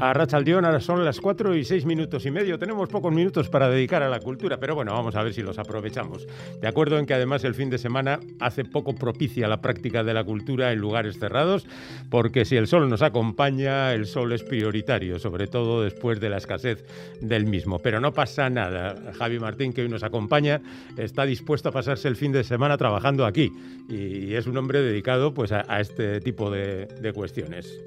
A Rachaldeón ahora son las 4 y 6 minutos y medio. Tenemos pocos minutos para dedicar a la cultura, pero bueno, vamos a ver si los aprovechamos. De acuerdo en que además el fin de semana hace poco propicia la práctica de la cultura en lugares cerrados, porque si el sol nos acompaña, el sol es prioritario, sobre todo después de la escasez del mismo. Pero no pasa nada. Javi Martín, que hoy nos acompaña, está dispuesto a pasarse el fin de semana trabajando aquí y es un hombre dedicado pues, a, este tipo de cuestiones.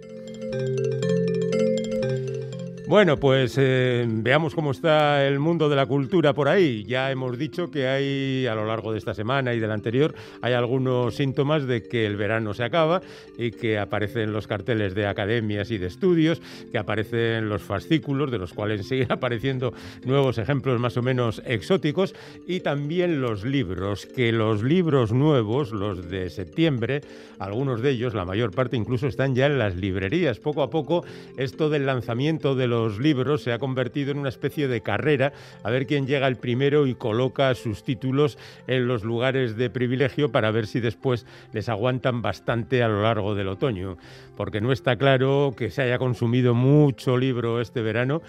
Bueno, pues eh, veamos cómo está el mundo de la cultura por ahí. Ya hemos dicho que hay, a lo largo de esta semana y de la anterior, hay algunos síntomas de que el verano se acaba y que aparecen los carteles de academias y de estudios, que aparecen los fascículos, de los cuales siguen apareciendo nuevos ejemplos más o menos exóticos, y también los libros, que los libros nuevos, los de septiembre, algunos de ellos, la mayor parte incluso, están ya en las librerías. Poco a poco, esto del lanzamiento de los los libros se ha convertido en una especie de carrera a ver quién llega el primero y coloca sus títulos en los lugares de privilegio para ver si después les aguantan bastante a lo largo del otoño, porque no está claro que se haya consumido mucho libro este verano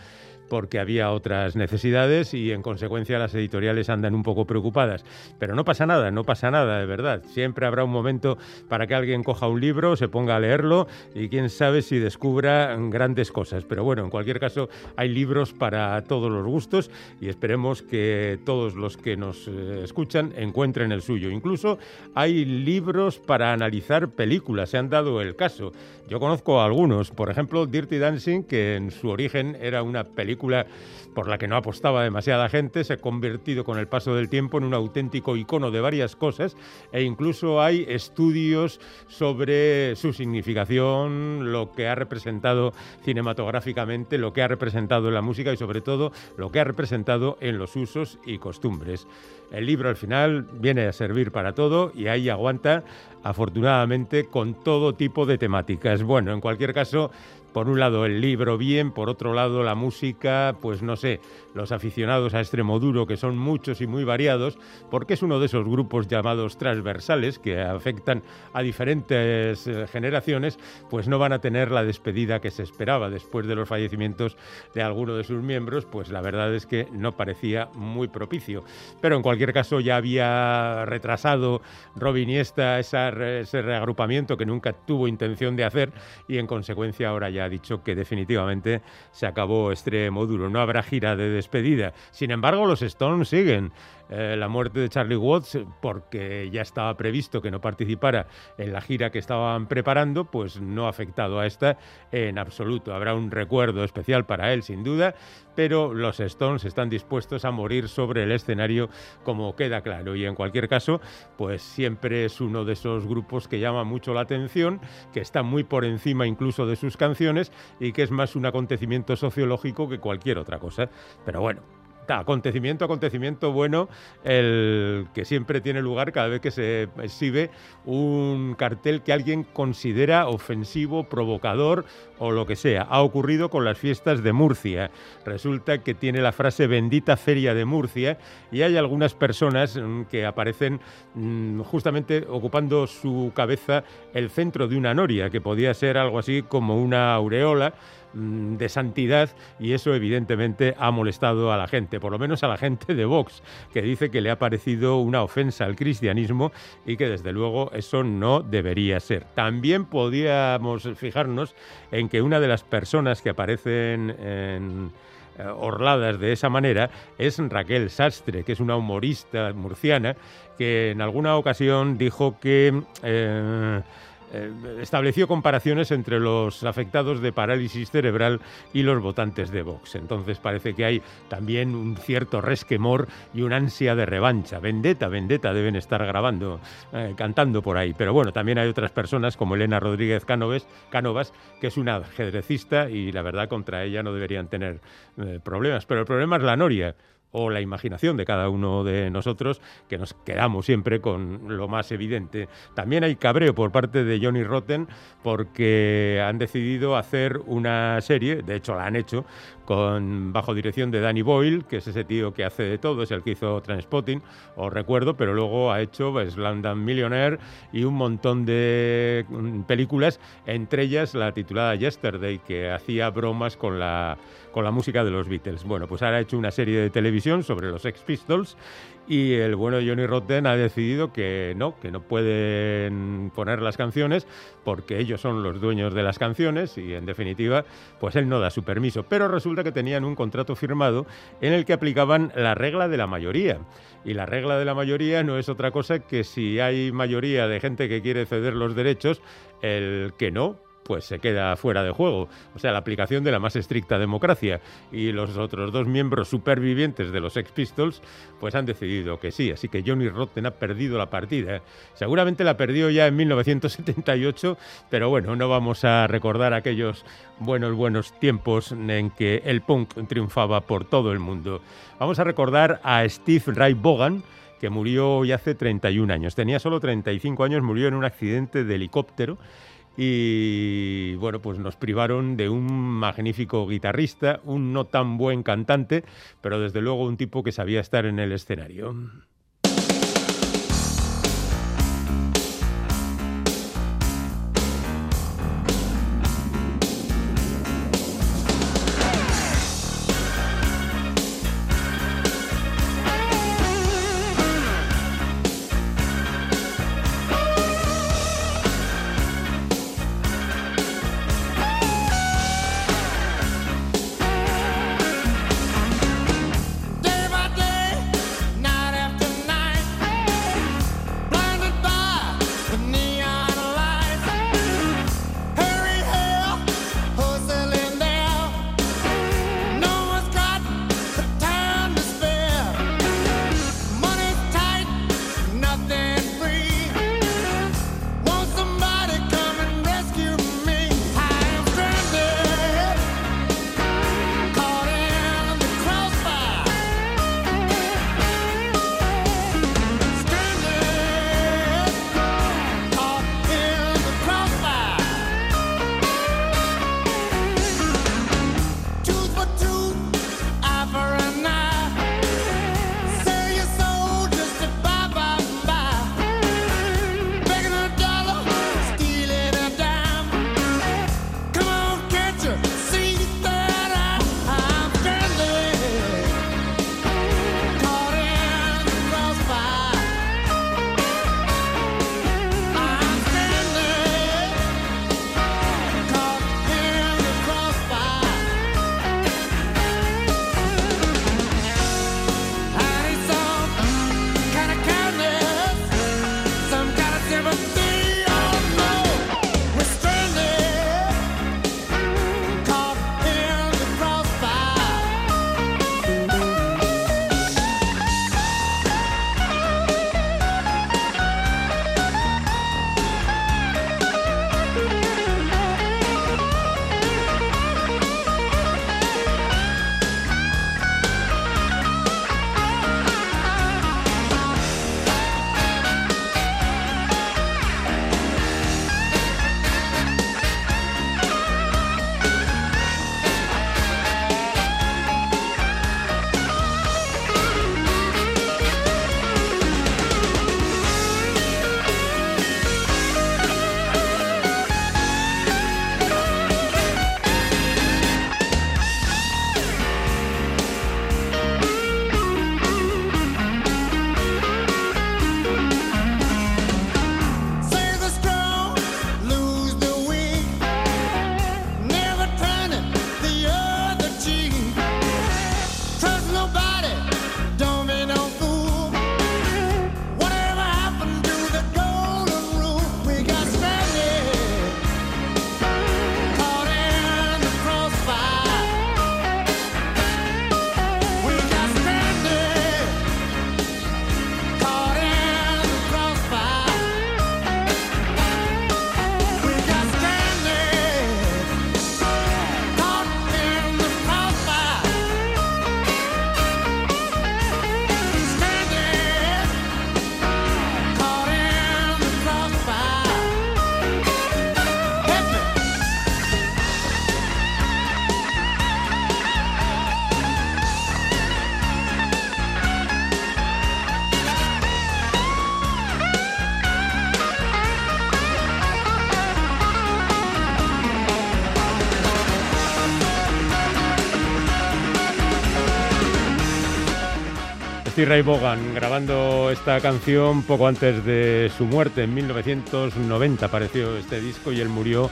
porque había otras necesidades y en consecuencia las editoriales andan un poco preocupadas. Pero no pasa nada, no pasa nada, de verdad. Siempre habrá un momento para que alguien coja un libro, se ponga a leerlo y quién sabe si descubra grandes cosas. Pero bueno, en cualquier caso hay libros para todos los gustos y esperemos que todos los que nos eh, escuchan encuentren el suyo. Incluso hay libros para analizar películas, se han dado el caso. Yo conozco algunos, por ejemplo Dirty Dancing, que en su origen era una película por la que no apostaba demasiada gente, se ha convertido con el paso del tiempo en un auténtico icono de varias cosas e incluso hay estudios sobre su significación, lo que ha representado cinematográficamente, lo que ha representado en la música y sobre todo lo que ha representado en los usos y costumbres. El libro al final viene a servir para todo y ahí aguanta, afortunadamente, con todo tipo de temáticas. Bueno, en cualquier caso, por un lado el libro bien, por otro lado la música, pues no sé, los aficionados a extremo duro, que son muchos y muy variados, porque es uno de esos grupos llamados transversales que afectan a diferentes eh, generaciones, pues no van a tener la despedida que se esperaba después de los fallecimientos de alguno de sus miembros, pues la verdad es que no parecía muy propicio. Pero en cualquier caso ya había retrasado Robin Iniesta ese reagrupamiento que nunca tuvo intención de hacer y en consecuencia ahora ya ha dicho que definitivamente se acabó extremo duro. No habrá gira de despedida. Sin embargo, los Stones siguen. Eh, la muerte de Charlie Watts, porque ya estaba previsto que no participara en la gira que estaban preparando, pues no ha afectado a esta en absoluto. Habrá un recuerdo especial para él, sin duda, pero los Stones están dispuestos a morir sobre el escenario, como queda claro. Y en cualquier caso, pues siempre es uno de esos grupos que llama mucho la atención, que está muy por encima incluso de sus canciones y que es más un acontecimiento sociológico que cualquier otra cosa. Pero bueno, acontecimiento, acontecimiento bueno, el que siempre tiene lugar cada vez que se exhibe un cartel que alguien considera ofensivo, provocador o lo que sea. Ha ocurrido con las fiestas de Murcia. Resulta que tiene la frase bendita feria de Murcia y hay algunas personas mm, que aparecen mm, justamente ocupando su cabeza el centro de una noria, que podía ser algo así como una aureola de santidad y eso evidentemente ha molestado a la gente, por lo menos a la gente de Vox, que dice que le ha parecido una ofensa al cristianismo y que desde luego eso no debería ser. También podíamos fijarnos en que una de las personas que aparecen en eh, orladas de esa manera es Raquel Sastre, que es una humorista murciana que en alguna ocasión dijo que eh, eh, estableció comparaciones entre los afectados de parálisis cerebral y los votantes de Vox. Entonces parece que hay también un cierto resquemor y una ansia de revancha. Vendetta, vendetta deben estar grabando, eh, cantando por ahí. Pero bueno, también hay otras personas como Elena Rodríguez Cánovas, que es una ajedrecista y la verdad contra ella no deberían tener eh, problemas. Pero el problema es la noria o la imaginación de cada uno de nosotros, que nos quedamos siempre con lo más evidente. También hay cabreo por parte de Johnny Rotten porque han decidido hacer una serie, de hecho la han hecho, con bajo dirección de Danny Boyle, que es ese tío que hace de todo, es el que hizo Transpotting, os recuerdo, pero luego ha hecho Slandam Millionaire y un montón de mm, películas, entre ellas la titulada Yesterday, que hacía bromas con la, con la música de los Beatles. Bueno, pues ahora ha hecho una serie de televisión sobre los Ex Pistols y el bueno Johnny Rotten ha decidido que no, que no pueden poner las canciones porque ellos son los dueños de las canciones y en definitiva pues él no da su permiso. Pero resulta que tenían un contrato firmado en el que aplicaban la regla de la mayoría. Y la regla de la mayoría no es otra cosa que si hay mayoría de gente que quiere ceder los derechos, el que no, pues se queda fuera de juego. O sea, la aplicación de la más estricta democracia. Y los otros dos miembros supervivientes de los Ex Pistols, pues han decidido que sí. Así que Johnny Rotten ha perdido la partida. Seguramente la perdió ya en 1978, pero bueno, no vamos a recordar aquellos buenos, buenos tiempos en que el punk triunfaba por todo el mundo. Vamos a recordar a Steve Ray Bogan, que murió hoy hace 31 años. Tenía solo 35 años, murió en un accidente de helicóptero y bueno, pues nos privaron de un magnífico guitarrista, un no tan buen cantante, pero desde luego un tipo que sabía estar en el escenario. Ray Vaughan grabando esta canción poco antes de su muerte, en 1990 apareció este disco y él murió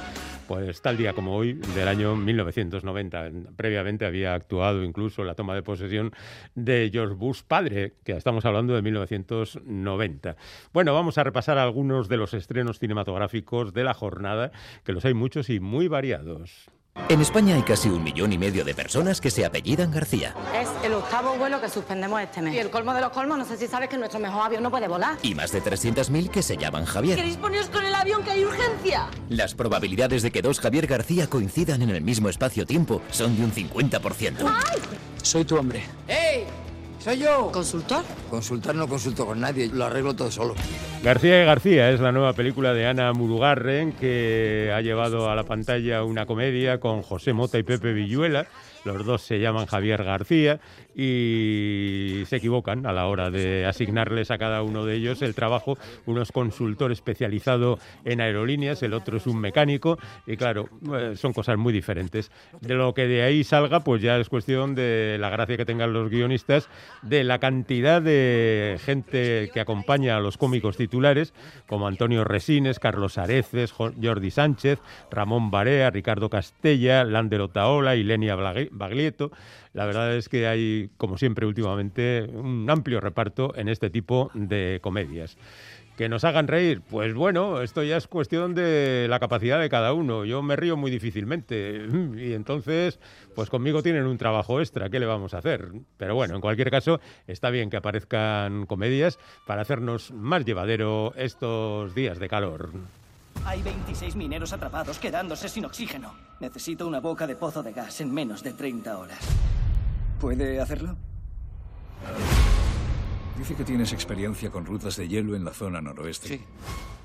pues tal día como hoy del año 1990. Previamente había actuado incluso la toma de posesión de George Bush padre, que estamos hablando de 1990. Bueno, vamos a repasar algunos de los estrenos cinematográficos de la jornada, que los hay muchos y muy variados. En España hay casi un millón y medio de personas que se apellidan García. Es el octavo vuelo que suspendemos este mes. Y el colmo de los colmos, no sé si sabes que nuestro mejor avión no puede volar. Y más de 300.000 que se llaman Javier. ¿Queréis poneros con el avión que hay urgencia? Las probabilidades de que dos Javier García coincidan en el mismo espacio-tiempo son de un 50%. ¡Ay! Soy tu hombre. ¡Ey! ¡Soy yo! ¿Consultor? Consultar no consulto con nadie, lo arreglo todo solo. García y García es la nueva película de Ana Murugarren que ha llevado a la pantalla una comedia con José Mota y Pepe Villuela. Los dos se llaman Javier García y se equivocan a la hora de asignarles a cada uno de ellos el trabajo. Uno es consultor especializado en aerolíneas, el otro es un mecánico y claro, eh, son cosas muy diferentes. De lo que de ahí salga, pues ya es cuestión de la gracia que tengan los guionistas, de la cantidad de gente que acompaña a los cómicos titulares, como Antonio Resines, Carlos Areces, Jordi Sánchez, Ramón Barea, Ricardo Castella, Lander Otaola y Lenia Baglietto. La verdad es que hay, como siempre últimamente, un amplio reparto en este tipo de comedias. Que nos hagan reír, pues bueno, esto ya es cuestión de la capacidad de cada uno. Yo me río muy difícilmente y entonces, pues conmigo tienen un trabajo extra, ¿qué le vamos a hacer? Pero bueno, en cualquier caso, está bien que aparezcan comedias para hacernos más llevadero estos días de calor. Hay 26 mineros atrapados quedándose sin oxígeno. Necesito una boca de pozo de gas en menos de 30 horas. ¿Puede hacerlo? Dice que tienes experiencia con rutas de hielo en la zona noroeste. Sí.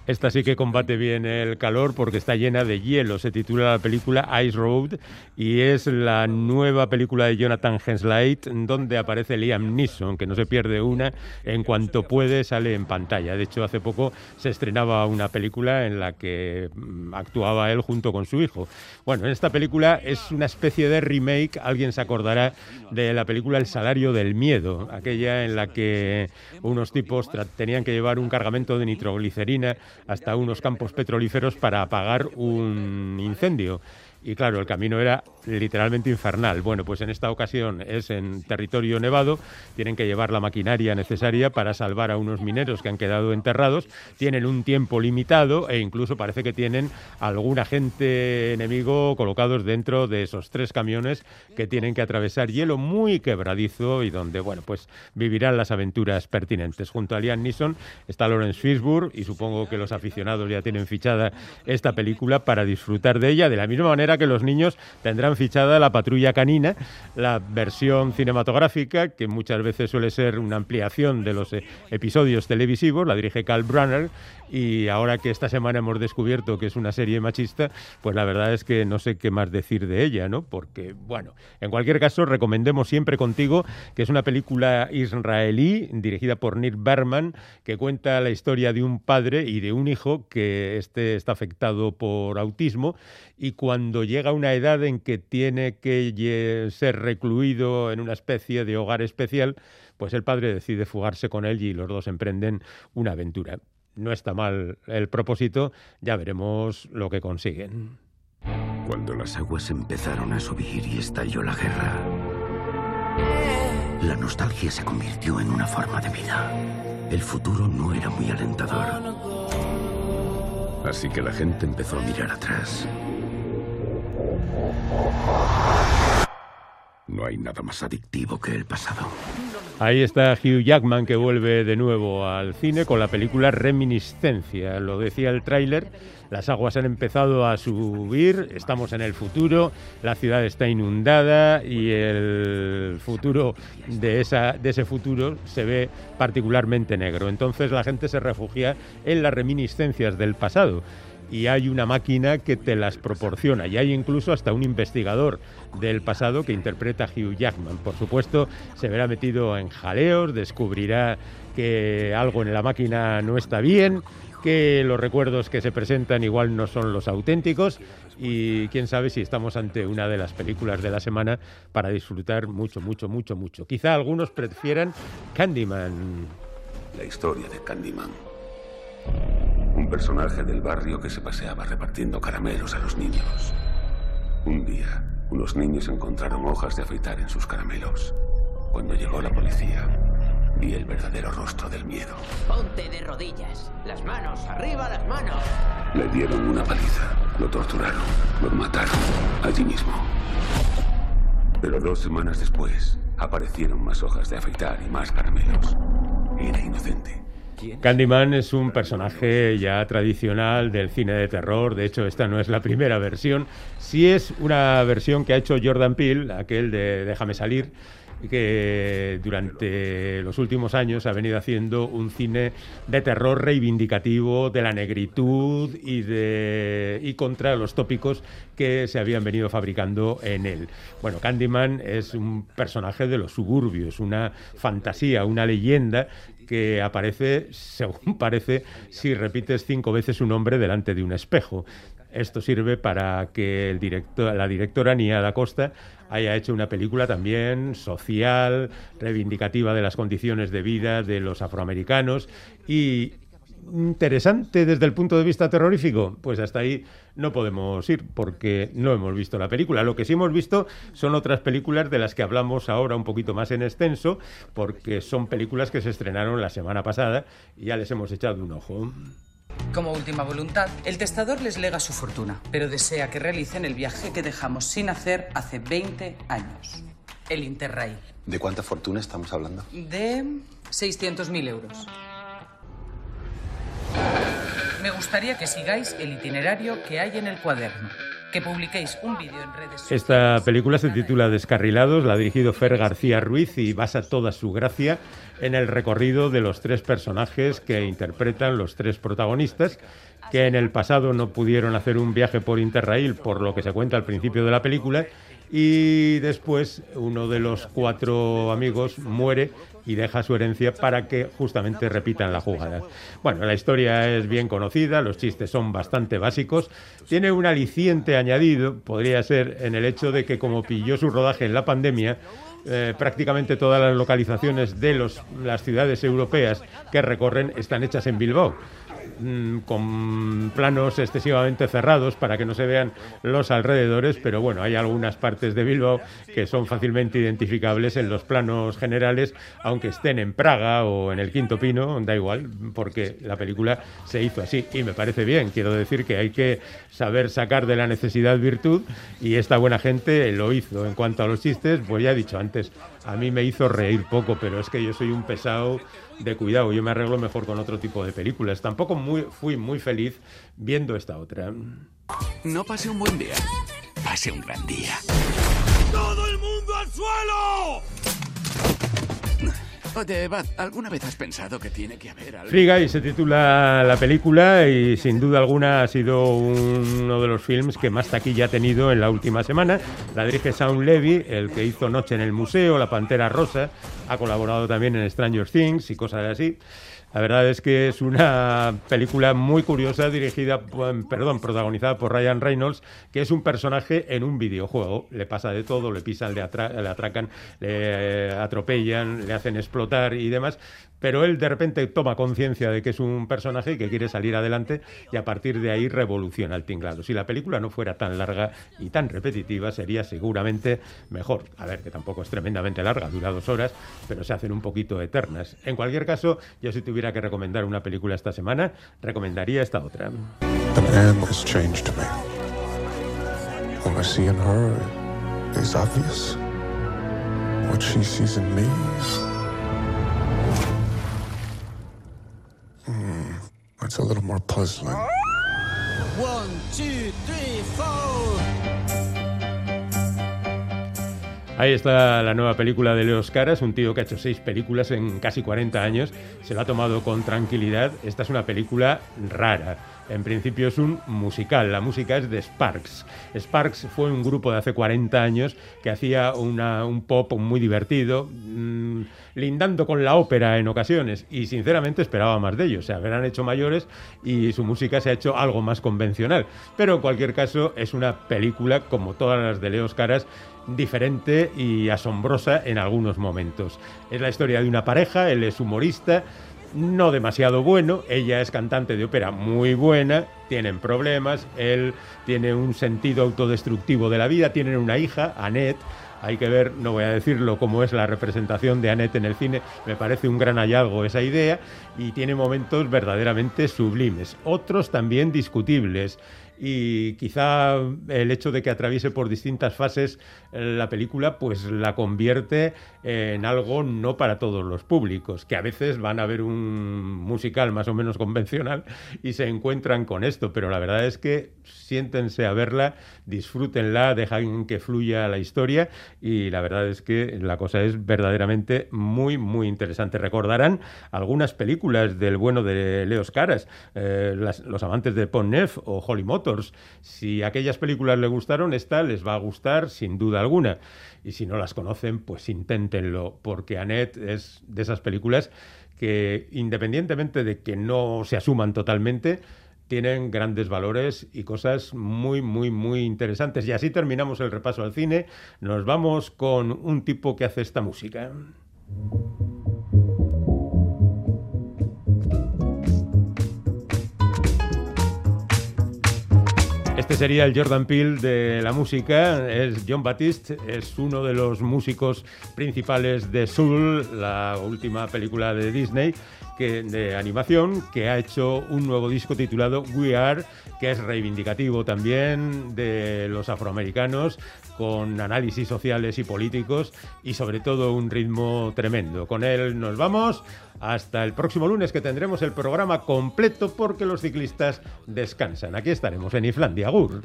Esta sí que combate bien el calor porque está llena de hielo. Se titula la película Ice Road y es la nueva película de Jonathan Hensleit donde aparece Liam Neeson, que no se pierde una. En cuanto puede sale en pantalla. De hecho, hace poco se estrenaba una película en la que mm, actuaba él junto con su hijo. Bueno, en esta película es una especie de remake. Alguien se acordará de la película El salario del miedo, aquella en la que unos tipos tenían que llevar un cargamento de nitroglicerina hasta unos campos petrolíferos para apagar un incendio. Y claro, el camino era literalmente infernal. Bueno, pues en esta ocasión es en territorio nevado, tienen que llevar la maquinaria necesaria para salvar a unos mineros que han quedado enterrados, tienen un tiempo limitado e incluso parece que tienen algún agente enemigo colocados dentro de esos tres camiones que tienen que atravesar hielo muy quebradizo y donde, bueno, pues vivirán las aventuras pertinentes. Junto a Liam Neeson está Lawrence Fishburne y supongo que los aficionados ya tienen fichada esta película para disfrutar de ella de la misma manera que los niños tendrán fichada la patrulla canina, la versión cinematográfica, que muchas veces suele ser una ampliación de los eh, episodios televisivos, la dirige Carl Brunner, y ahora que esta semana hemos descubierto que es una serie machista, pues la verdad es que no sé qué más decir de ella, ¿no? Porque, bueno, en cualquier caso, recomendemos siempre contigo que es una película israelí dirigida por Nick Berman, que cuenta la historia de un padre y de un hijo que este está afectado por autismo y cuando llega una edad en que tiene que ser recluido en una especie de hogar especial, pues el padre decide fugarse con él y los dos emprenden una aventura. No está mal el propósito, ya veremos lo que consiguen. Cuando las aguas empezaron a subir y estalló la guerra, la nostalgia se convirtió en una forma de vida. El futuro no era muy alentador. Así que la gente empezó a mirar atrás. No hay nada más adictivo que el pasado. Ahí está Hugh Jackman que vuelve de nuevo al cine con la película Reminiscencia. Lo decía el tráiler, las aguas han empezado a subir, estamos en el futuro, la ciudad está inundada y el futuro de, esa, de ese futuro se ve particularmente negro. Entonces la gente se refugia en las reminiscencias del pasado y hay una máquina que te las proporciona y hay incluso hasta un investigador del pasado que interpreta a Hugh Jackman. Por supuesto, se verá metido en jaleos, descubrirá que algo en la máquina no está bien, que los recuerdos que se presentan igual no son los auténticos y quién sabe si estamos ante una de las películas de la semana para disfrutar mucho, mucho, mucho, mucho. Quizá algunos prefieran Candyman. La historia de Candyman. Un personaje del barrio que se paseaba repartiendo caramelos a los niños. Un día, unos niños encontraron hojas de afeitar en sus caramelos. Cuando llegó la policía, vi el verdadero rostro del miedo. Ponte de rodillas. Las manos, arriba las manos. Le dieron una paliza, lo torturaron, lo mataron allí mismo. Pero dos semanas después aparecieron más hojas de afeitar y más caramelos. Era inocente. Candyman es un personaje ya tradicional del cine de terror, de hecho esta no es la primera versión, sí es una versión que ha hecho Jordan Peele, aquel de Déjame salir, que durante los últimos años ha venido haciendo un cine de terror reivindicativo de la negritud y de y contra los tópicos que se habían venido fabricando en él. Bueno, Candyman es un personaje de los suburbios, una fantasía, una leyenda que aparece, según parece, si repites cinco veces un nombre delante de un espejo. Esto sirve para que el la directora Nia da Costa haya hecho una película también social, reivindicativa de las condiciones de vida de los afroamericanos y interesante desde el punto de vista terrorífico, pues hasta ahí no podemos ir porque no hemos visto la película. Lo que sí hemos visto son otras películas de las que hablamos ahora un poquito más en extenso, porque son películas que se estrenaron la semana pasada y ya les hemos echado un ojo. Como última voluntad, el testador les lega su fortuna, pero desea que realicen el viaje que dejamos sin hacer hace 20 años. El Interrail. ¿De cuánta fortuna estamos hablando? De 600.000 euros. Me gustaría que sigáis el itinerario que hay en el cuaderno. Que publiquéis un vídeo en redes Esta película se titula Descarrilados, la ha dirigido Fer García Ruiz y basa toda su gracia en el recorrido de los tres personajes que interpretan los tres protagonistas, que en el pasado no pudieron hacer un viaje por Interrail, por lo que se cuenta al principio de la película, y después uno de los cuatro amigos muere y deja su herencia para que justamente repitan la jugada. Bueno, la historia es bien conocida, los chistes son bastante básicos, tiene un aliciente añadido, podría ser en el hecho de que como pilló su rodaje en la pandemia, eh, prácticamente todas las localizaciones de los, las ciudades europeas que recorren están hechas en Bilbao. Mm, con planos excesivamente cerrados para que no se vean los alrededores, pero bueno, hay algunas partes de Bilbao que son fácilmente identificables en los planos generales, aunque estén en Praga o en el Quinto Pino, da igual, porque la película se hizo así y me parece bien. Quiero decir que hay que saber sacar de la necesidad virtud y esta buena gente lo hizo. En cuanto a los chistes, pues ya he dicho antes, a mí me hizo reír poco, pero es que yo soy un pesado de cuidado, yo me arreglo mejor con otro tipo de películas. Tampoco muy, fui muy feliz viendo esta otra. No pase un buen día, pase un gran día. ¡Todo el mundo al suelo! Oye, Bad, ¿alguna vez has pensado que tiene que haber algo? Free Guy se titula la película y sin duda alguna ha sido uno de los films que más taquilla ha tenido en la última semana. La dirige Sean Levy, el que hizo Noche en el Museo, La Pantera Rosa, ha colaborado también en Stranger Things y cosas así. La verdad es que es una película muy curiosa, dirigida, perdón, protagonizada por Ryan Reynolds, que es un personaje en un videojuego. Le pasa de todo, le pisan, le, le atracan, le atropellan, le hacen explotar y demás pero él de repente toma conciencia de que es un personaje y que quiere salir adelante y a partir de ahí revoluciona el tinglado. Si la película no fuera tan larga y tan repetitiva, sería seguramente mejor. A ver, que tampoco es tremendamente larga, dura dos horas, pero se hacen un poquito eternas. En cualquier caso, yo si tuviera que recomendar una película esta semana, recomendaría esta otra. What she sees in me It's a little more puzzling. One, two, three, four. Ahí está la nueva película de Leo Caras, un tío que ha hecho seis películas en casi 40 años. Se lo ha tomado con tranquilidad. Esta es una película rara En principio es un musical, la música es de Sparks. Sparks fue un grupo de hace 40 años que hacía un pop muy divertido, lindando con la ópera en ocasiones, y sinceramente esperaba más de ellos. Se habrán hecho mayores y su música se ha hecho algo más convencional. Pero en cualquier caso es una película, como todas las de Leos Caras, diferente y asombrosa en algunos momentos. Es la historia de una pareja, él es humorista, no demasiado bueno, ella es cantante de ópera muy buena, tienen problemas, él tiene un sentido autodestructivo de la vida, tienen una hija, Annette, hay que ver, no voy a decirlo cómo es la representación de Annette en el cine, me parece un gran hallazgo esa idea y tiene momentos verdaderamente sublimes, otros también discutibles y quizá el hecho de que atraviese por distintas fases eh, la película pues la convierte en algo no para todos los públicos, que a veces van a ver un musical más o menos convencional y se encuentran con esto, pero la verdad es que siéntense a verla, disfrútenla, dejan que fluya la historia y la verdad es que la cosa es verdaderamente muy, muy interesante. Recordarán algunas películas del bueno de Leos Caras, eh, Los amantes de Pont Neuf o Holly Si aquellas películas le gustaron, esta les va a gustar sin duda alguna. Y si no las conocen, pues inténtenlo, porque Annette es de esas películas que, independientemente de que no se asuman totalmente, tienen grandes valores y cosas muy, muy, muy interesantes. Y así terminamos el repaso al cine. Nos vamos con un tipo que hace esta música. Este sería el Jordan Peele de la música, es John Baptiste, es uno de los músicos principales de Soul, la última película de Disney que, de animación, que ha hecho un nuevo disco titulado We Are, que es reivindicativo también de los afroamericanos, con análisis sociales y políticos y sobre todo un ritmo tremendo. Con él nos vamos hasta el próximo lunes que tendremos el programa completo porque los ciclistas descansan. Aquí estaremos en Islandia. Gur.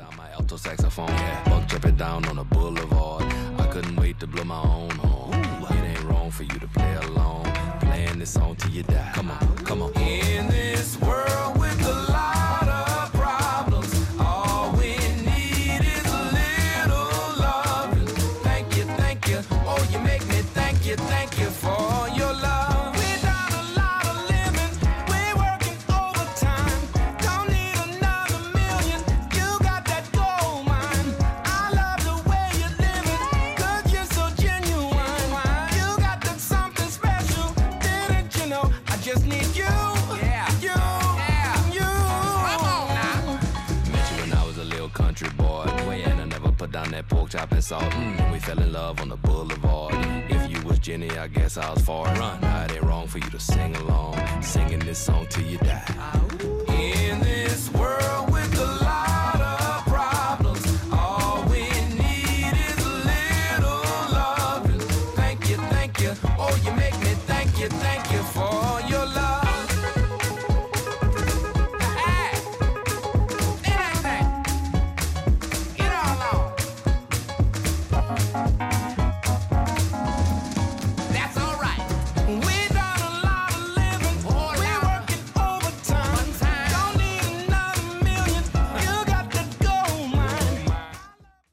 And salt. Mm. We fell in love on the boulevard. If you was Jenny, I guess I was far. Run. Now it ain't wrong for you to sing along, singing this song till you die.